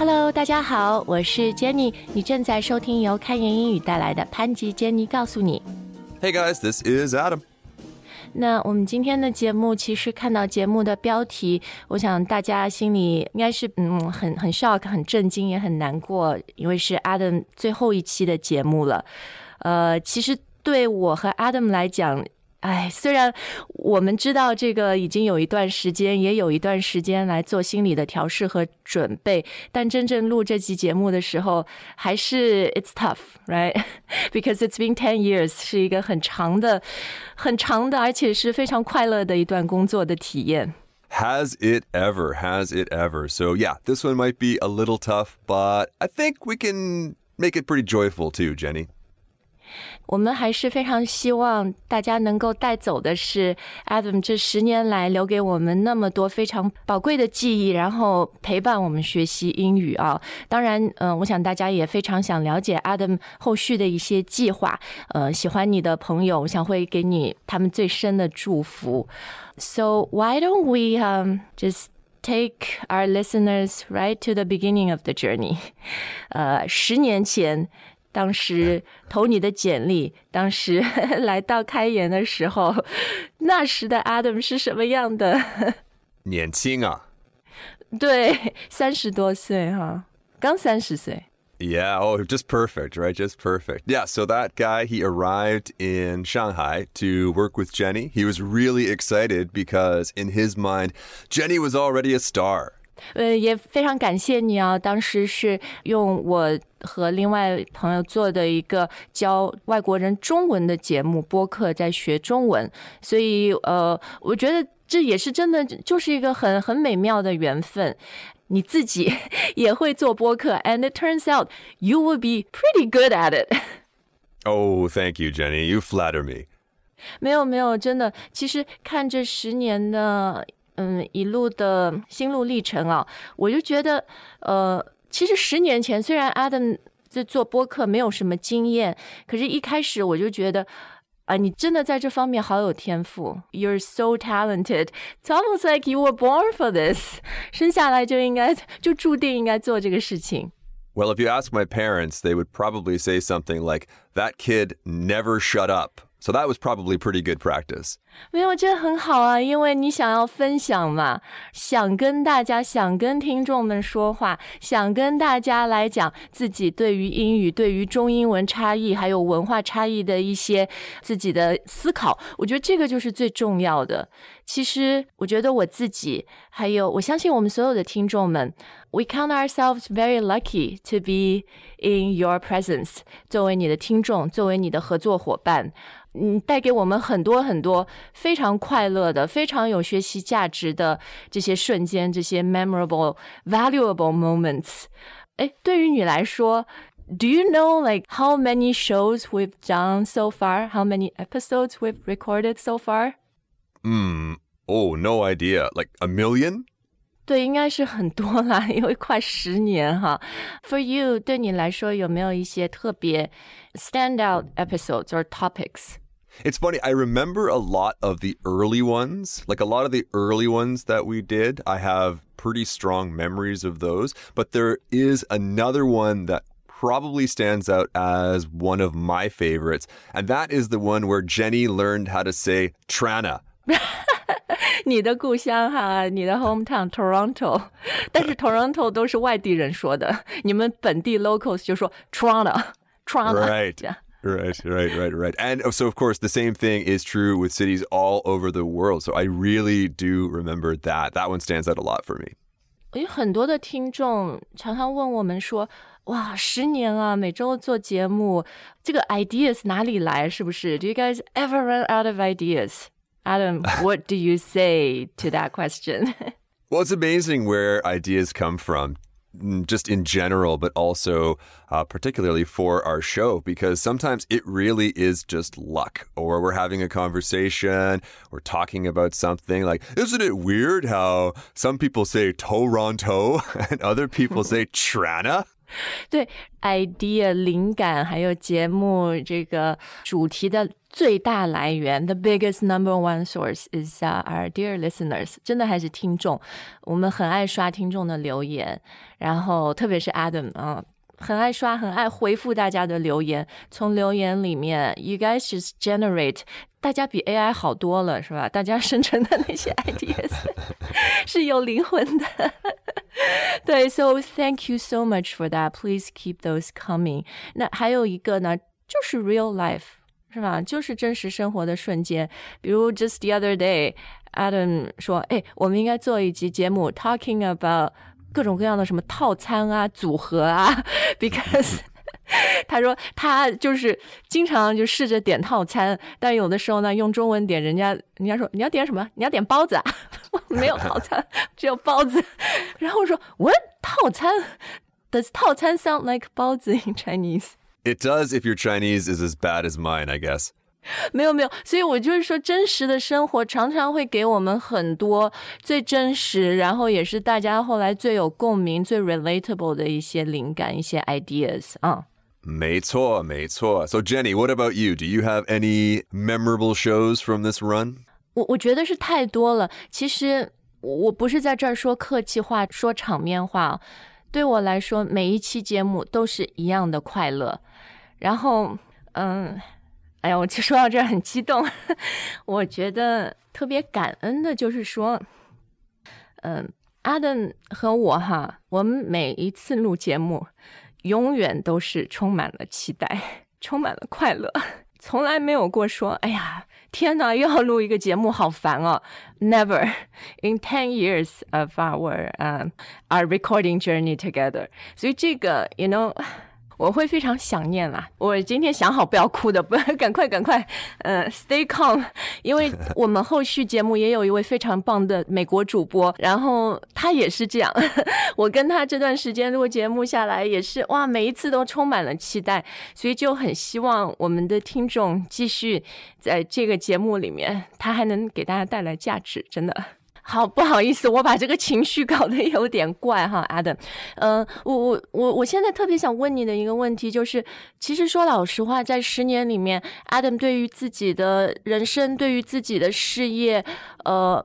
Hello，大家好，我是 Jenny，你正在收听由开言英语带来的潘吉 Jenny 告诉你。Hey guys, this is Adam. 那我们今天的节目，其实看到节目的标题，我想大家心里应该是嗯很很 shock、很震惊，也很难过，因为是 Adam 最后一期的节目了。呃，其实对我和 Adam 来讲，哎，虽然我们知道这个已经有一段时间，也有一段时间来做心理的调试和准备，但真正录这期节目的时候，还是 it's tough，right？Because it's been ten years，是一个很长的、很长的，而且是非常快乐的一段工作的体验。 Has it ever? Has it ever? So, yeah, this one might be a little tough, but I think we can make it pretty joyful too, Jenny. 我们还是非常希望大家能够带走的是 Adam 这十年来留给我们那么多非常宝贵的记忆，然后陪伴我们学习英语啊。当然，嗯、我想大家也非常想了解 Adam 后续的一些计划。呃，喜欢你的朋友，我想会给你他们最深的祝福。So why don't we um just take our listeners right to the beginning of the journey？呃，十年前。 当时投你的简历，当时来到开言的时候，那时的 Adam 是什么样的？年轻啊，对，三十多岁哈，刚三十岁。Yeah, oh, just perfect, right? Just perfect. Yeah, so that guy, he arrived in Shanghai to work with Jenny. He was really excited because, in his mind, Jenny was already a star. 呃，也非常感谢你啊！当时是用我和另外朋友做的一个教外国人中文的节目播客，在学中文，所以呃，我觉得这也是真的，就是一个很很美妙的缘分。你自己 也会做播客，and it turns out you will be pretty good at it。Oh, thank you, Jenny. You flatter me. 没有没有，真的，其实看这十年的嗯一路的心路历程啊，我就觉得，呃，其实十年前虽然 Adam 在做播客没有什么经验，可是一开始我就觉得。啊，你真的在这方面好有天赋，You're so talented. It's almost like you were born for this. 生下来就应该就注定应该做这个事情。Well, if you ask my parents, they would probably say something like, that kid never shut up. So that was probably pretty good practice. 没有，我觉得很好啊，因为你想要分享嘛，想跟大家、想跟听众们说话，想跟大家来讲自己对于英语、对于中英文差异还有文化差异的一些自己的思考。我觉得这个就是最重要的。其实，我觉得我自己，还有我相信我们所有的听众们，we count ourselves very lucky to be in your presence。作为你的听众，作为你的合作伙伴。嗯，带给我们很多很多非常快乐的、非常有学习价值的这些瞬间，这些 memorable、valuable moments。哎，对于你来说，Do you know like how many shows we've done so far? How many episodes we've recorded so far? Hmm. Oh, no idea. Like a million? 对，应该是很多啦，因为快十年哈。For you，对你来说有没有一些特别 standout episodes or topics？ It's funny, I remember a lot of the early ones. Like a lot of the early ones that we did, I have pretty strong memories of those. But there is another one that probably stands out as one of my favorites. And that is the one where Jenny learned how to say Trana. 你的故乡哈，你的 hometown Toronto，但是 Toronto 都是外地人说的，你们本地 locals 就说 Toronto，Toronto， Right. Yeah. Right, right, right, right. And so, of course, the same thing is true with cities all over the world. So I really do remember that. That one stands out a lot for me. 有很多的听众常常问我们说：“哇，十年啊，每周做节目，这个 ideas 哪里来？是不是？Do you guys ever run out of ideas? Adam, what do you say to that question? Well, it's amazing where ideas come from, mm, just in general, but also uh, particularly for our show, because sometimes it really is just luck, or we're having a conversation, we're talking about something. Like, isn't it weird how some people say Toronto and other people say Trana? 对 idea 灵感，还有节目这个主题的 最大来源，the biggest number one source is、uh, our dear listeners，真的还是听众。我们很爱刷听众的留言，然后特别是 Adam 啊、很爱刷，很爱回复大家的留言。从留言里面，you guys just generate，大家比 AI 好多了，是吧？大家生成的那些 ideas 是有灵魂的。对，so thank you so much for that. Please keep those coming. 那还有一个呢，就是 real life。 是吧？就是真实生活的瞬间，比如 just the other day, Adam 说：“哎，我们应该做一集节目，talking about 各种各样的什么套餐啊、组合啊，because 他说他就是经常就试着点套餐，但有的时候呢，用中文点，人家人家说你要点什么？你要点包子啊？没有套餐，只有包子。然后说 what 套餐？Does 套餐 sound like 包子 in Chinese？” It does if your Chinese is as bad as mine, I guess. 没有没有，所以我就是说，真实的生活常常会给我们很多最真实，然后也是大家后来最有共鸣、最 relatable 的一些灵感、一些 ideas 啊。没错，没错. So Jenny, what about you? Do you have any memorable shows from this run? 我我觉得是太多了。其实我不是在这儿说客气话、说场面话。 对我来说，每一期节目都是一样的快乐。然后，嗯，哎呀，我就说到这儿很激动。我觉得特别感恩的就是说，嗯阿登和我哈，我们每一次录节目，永远都是充满了期待，充满了快乐，从来没有过说，哎呀。天呐，又要录一个节目，好烦哦！Never in ten years of our um our recording journey together。所以这个，you know。我会非常想念啦。我今天想好不要哭的，不要 赶快赶快，呃，stay calm，因为 我们后续节目也有一位非常棒的美国主播，然后他也是这样。我跟他这段时间录节目下来，也是哇，每一次都充满了期待，所以就很希望我们的听众继续在这个节目里面，他还能给大家带来价值，真的。好，不好意思，我把这个情绪搞得有点怪哈，Adam。嗯，我我我我现在特别想问你的一个问题就是，其实说老实话，在十年里面，Adam 对于自己的人生，对于自己的事业，呃，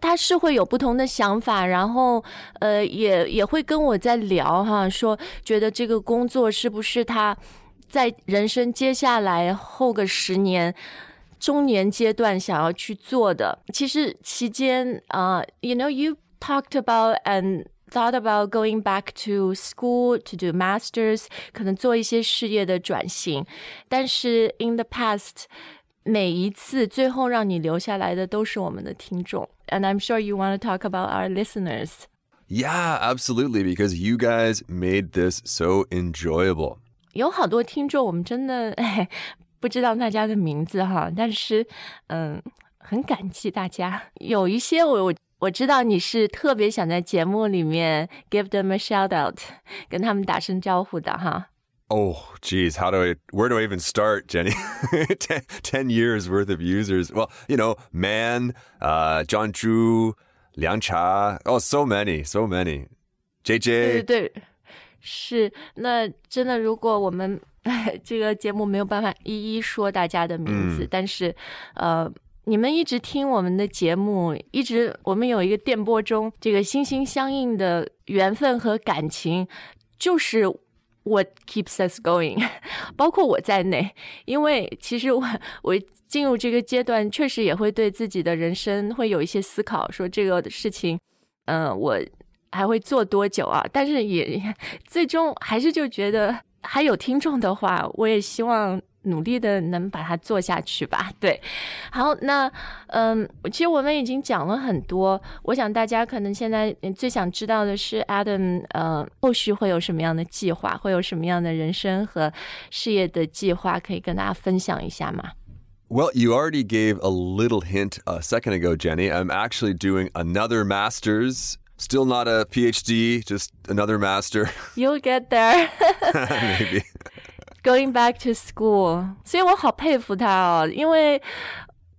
他是会有不同的想法，然后呃，也也会跟我在聊哈，说觉得这个工作是不是他在人生接下来后个十年。中年阶段想要去做的，其实期间啊、uh,，you know you talked about and thought about going back to school to do masters，可能做一些事业的转型，但是 in the past。每一次最后让你留下来的都是我们的听众，and I'm sure you want to talk about our listeners. Yeah, absolutely, because you guys made this so enjoyable. 有好多听众，我们真的 不知道大家的名字哈，但是嗯，很感激大家。有一些我我我知道你是特别想在节目里面 give them a shout out，跟他们打声招呼的哈。Oh, geez, how do I, where do I even start, Jenny? ten, 10 years worth of users. Well, you know, Man, uh, John Zhu, Liang Cha. Oh, so many, so many. JJ. 对对对，是。那真的，如果我们 这个节目没有办法一一说大家的名字，嗯、但是，呃，你们一直听我们的节目，一直我们有一个电波中这个心心相印的缘分和感情，就是 what keeps us going，包括我在内，因为其实我我进入这个阶段，确实也会对自己的人生会有一些思考，说这个事情，嗯、呃，我还会做多久啊？但是也 最终还是就觉得。还有听众的话，我也希望努力的能把它做下去吧。对，好，那嗯，其实我们已经讲了很多，我想大家可能现在最想知道的是，Adam，呃，后续会有什么样的计划，会有什么样的人生和事业的计划，可以跟大家分享一下吗？Well, you already gave a little hint a second ago, Jenny. I'm actually doing another master's Still not a PhD, just another master. You'll get there. Maybe. Going back to school，所以我好佩服他哦，因为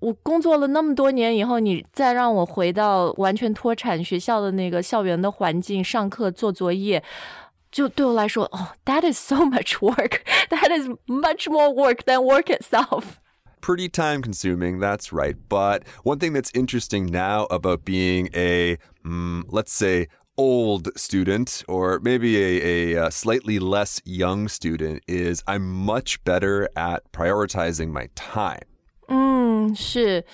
我工作了那么多年以后，你再让我回到完全脱产学校的那个校园的环境，上课做作业，就对我来说，哦，that is so much work. That is much more work than work itself. pretty time consuming, that's right. But one thing that's interesting now about being a, mm, let's say, old student or maybe a, a, a, slightly less young student is I'm much better at prioritizing my time. 嗯，是，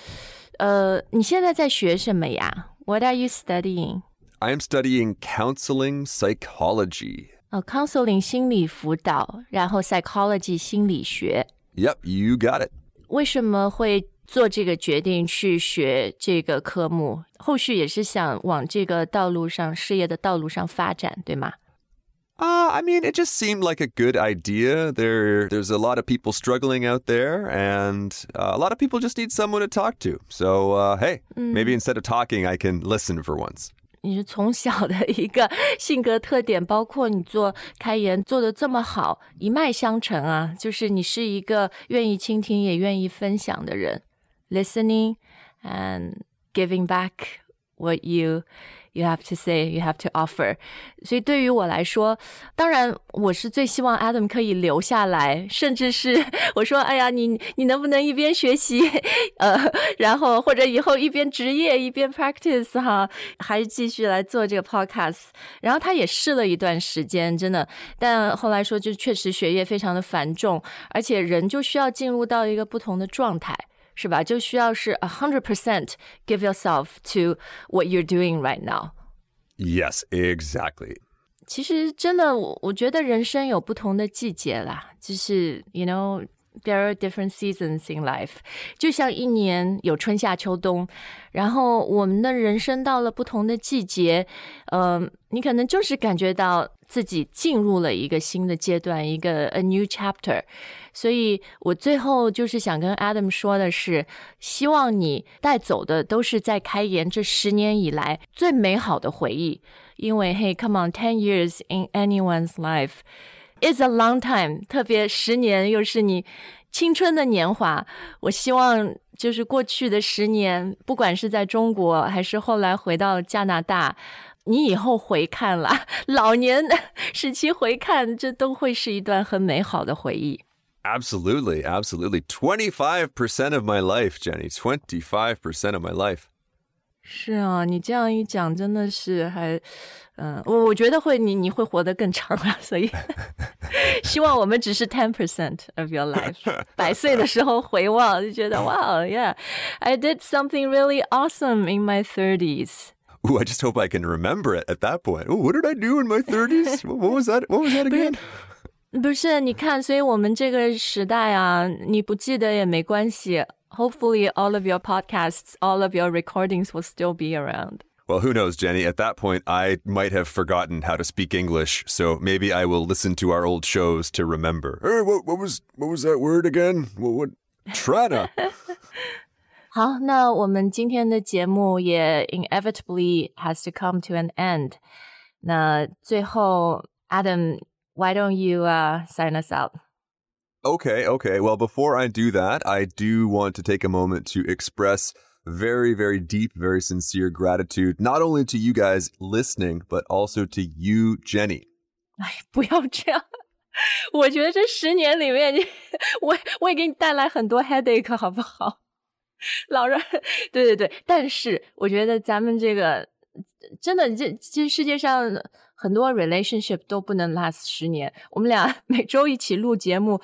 呃，你现在在学什么呀？What are you studying? I am studying counseling psychology. 哦，counseling 心理辅导，然后 psychology 心理学。Yep, you got it. 为什么会做这个决定去学这个科目？后续也是想往这个道路上、事业的道路上发展，对吗？Uh, I mean, it just seemed like a good idea. There, there's a lot of people struggling out there, and uh, a lot of people just need someone to talk to. So, uh, hey, maybe instead of talking, I can listen for once. 你是从小的一个 性格特点，包括你做开言做的这么好，一脉相承啊。就是你是一个愿意倾听也愿意分享的人，listening and giving back what you You have to say, you have to offer. 所以对于我来说，当然我是最希望 Adam 可以留下来，甚至是我说，哎呀，你你能不能一边学习，呃，然后或者以后一边职业一边 practice 哈，还是继续来做这个 podcast。然后他也试了一段时间，真的，但后来说就确实学业非常的繁重，而且人就需要进入到一个不同的状态。是吧？就需要是 a hundred percent give yourself to what you're doing right now. Yes, exactly. 其实真的，我我觉得人生有不同的季节啦，就是 you know there are different seasons in life，就像一年有春夏秋冬，然后我们的人生到了不同的季节，呃，你可能就是感觉到自己进入了一个新的阶段，一个 a new chapter。所以我最后就是想跟 Adam 说的是，希望你带走的都是在开言这十年以来最美好的回忆。因为，Hey, come on, ten years in anyone's life. It's a long time，特别十年又是你青春的年华。我希望就是过去的十年，不管是在中国还是后来回到加拿大，你以后回看了老年时期回看，这都会是一段很美好的回忆。Absolutely, absolutely. Twenty-five percent of my life, Jenny. Twenty-five percent of my life. 是啊，你这样一讲，真的是还，嗯，我我觉得会你你会活得更长啊，所以希望我们只是 ten percent of your life，百岁的时候回望就觉得哇，yeah，I did something really awesome in my thirties. Ooh, I just hope I can remember it at that point. Ooh, what did I do in my thirties? what was that? What was that again? 不是，你看，所以我们这个时代啊，你不记得也没关系。hopefully all of your podcasts, all of your recordings will still be around. Well, who knows, Jenny? At that point, I might have forgotten how to speak English, so maybe I will listen to our old shows to remember. Hey, what, what was what was that word again? What, what? Trana. 好，那我们今天的节目也 inevitably has to come to an end. 那最后，Adam, why don't you uh, sign us out? Okay, okay. Well, before I do that, I do want to take a moment to express very, very deep, very sincere gratitude, not only to you guys listening, but also to you, Jenny. 哎，不要这样！我觉得这十年里面，你我我也给你带来很多 headache，好不好？老让对对对，但是我觉得咱们这个真的，这其实世界上 很多 relationship 都不能 last 十年。我们俩 每周一起录节目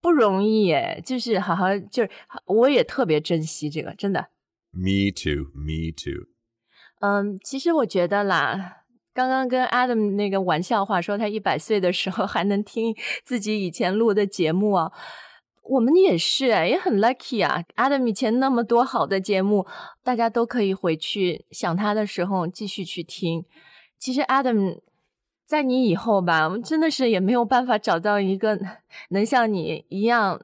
不容易耶，就是好好就是我也特别珍惜这个，真的。Me too, me too。嗯，其实我觉得啦，刚刚跟 Adam 那个玩笑话说他一百岁的时候还能听自己以前录的节目啊。我们也是，也很 lucky 啊。Adam 以前那么多好的节目，大家都可以回去想他的时候继续去听。其实 Adam 在你以后吧，我们真的是也没有办法找到一个能像你一样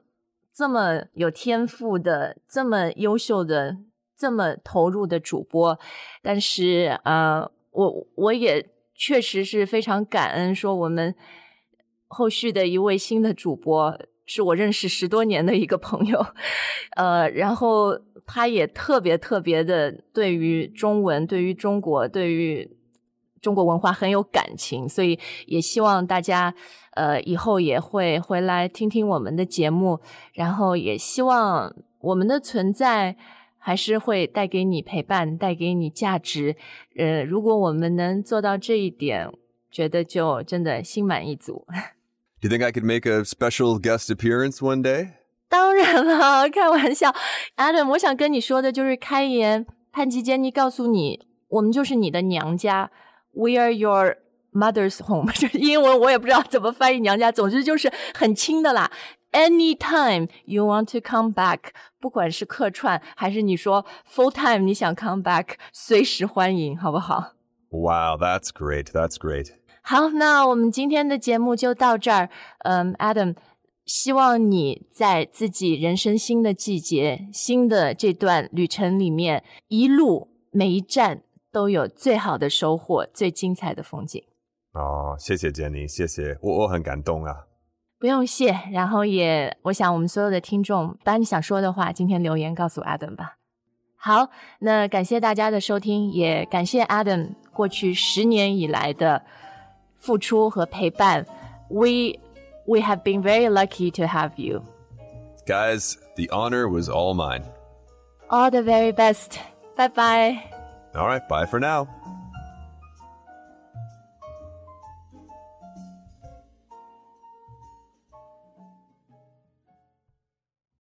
这么有天赋的、这么优秀的、这么投入的主播。但是啊，我我也确实是非常感恩，说我们后续的一位新的主播。是我认识十多年的一个朋友，呃，然后他也特别特别的对于中文、对于中国、对于中国文化很有感情，所以也希望大家呃以后也会回来听听我们的节目，然后也希望我们的存在还是会带给你陪伴，带给你价值。呃，如果我们能做到这一点，觉得就真的心满意足。Do you think I could make a special guest appearance one day? 当然了，开玩笑，Adam，我想跟你说的就是开言，潘吉坚尼告诉你，我们就是你的娘家 ，We are your mother's home。就是英文我也不知道怎么翻译娘家，总之就是很亲的啦。Anytime you want to come back，不管是客串还是你说 full time 你想 come back，随时欢迎，好不好？ Wow, that's great. That's great. 好，那我们今天的节目就到这儿。嗯，Adam，希望你在自己人生新的季节、新的这段旅程里面，一路每一站 都有最好的收获、最精彩的风景。哦，谢谢 Jenny，谢谢，我我很感动啊。不用谢，然后也，我想我们所有的听众，把你想说的话，今天留言告诉 Adam 吧。好，那感谢大家的收听，也感谢 Adam 过去十年以来的付出和陪伴。We we have been very lucky to have you. Guys, the honor was all mine. All the very best. Bye bye. All right, bye for now.